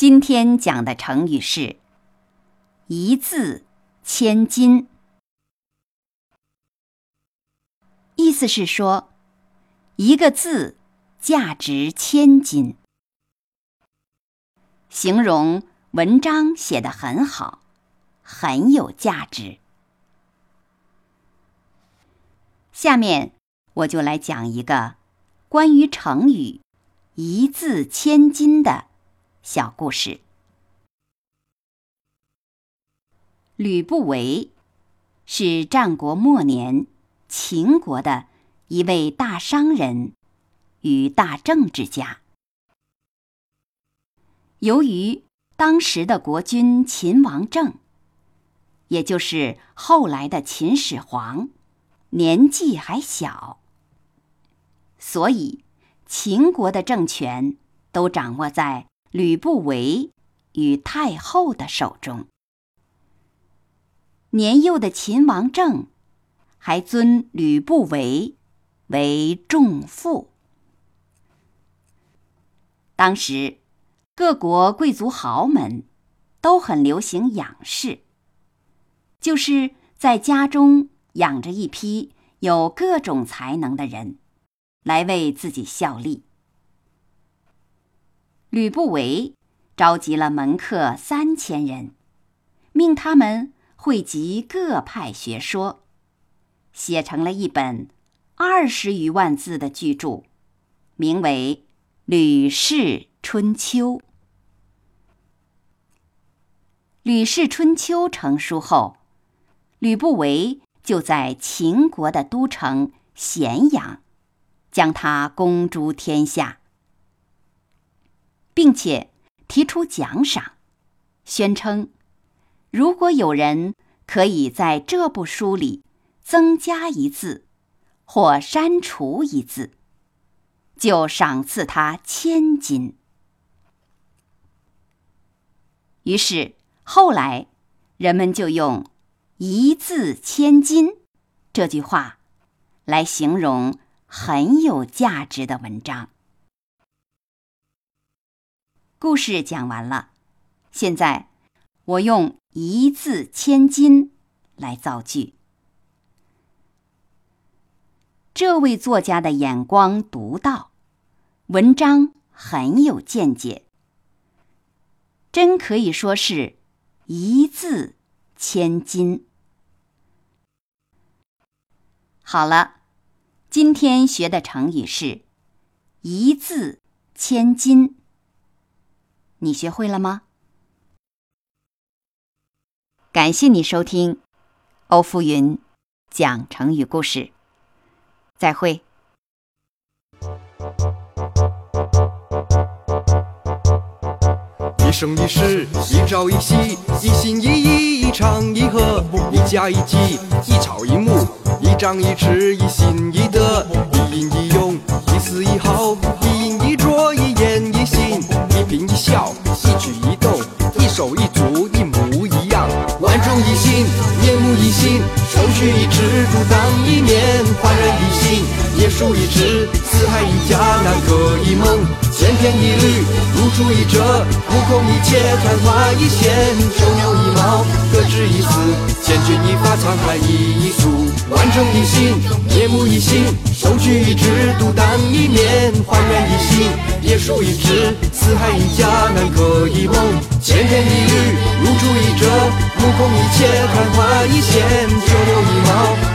今天讲的成语是“一字千金”，意思是说一个字价值千金，形容文章写得很好，很有价值。下面我就来讲一个关于成语“一字千金”的小故事。吕不韦是战国末年秦国的一位大商人与大政治家。由于当时的国君秦王政，也就是后来的秦始皇。年纪还小，所以秦国的政权都掌握在吕不韦与太后的手中。年幼的秦王政还尊吕不韦为仲父。当时各国贵族豪门都很流行养士，就是在家中。养着一批有各种才能的人，来为自己效力。吕不韦召集了门客三千人，命他们汇集各派学说，写成了一本二十余万字的巨著，名为《吕氏春秋》。《吕氏春秋》成书后，吕不韦。就在秦国的都城咸阳，将他公诸天下，并且提出奖赏，宣称，如果有人可以在这部书里增加一字，或删除一字，就赏赐他千金。于是后来，人们就用。一字千金，这句话来形容很有价值的文章。故事讲完了，现在我用一字千金来造句。这位作家的眼光独到，文章很有见解，真可以说是一字千金。好了，今天学的成语是“一字千金”，你学会了吗？感谢你收听欧福云讲成语故事，再会。一生一世，一朝一夕，一心一意，一唱一和，一家一计，一草一木。一张一弛，一心一德，一阴一勇，一丝一毫，一阴，一一笑，一举一动，一手一足，一模一样。万众一心，面目一新，手举一指，独当一面，焕然一新，叶舒一枝，四海一家，南柯一梦，千篇一律，如出一辙，目空一切，昙花一现，九牛一毛，各执一词，千钧一发，沧海一粟。万众一心夜幕一心。手取一只独当一面焕然一新别墅一帜四海一家南柯一梦。千篇一律如出一辙目空一切昙花一现九牛一毛。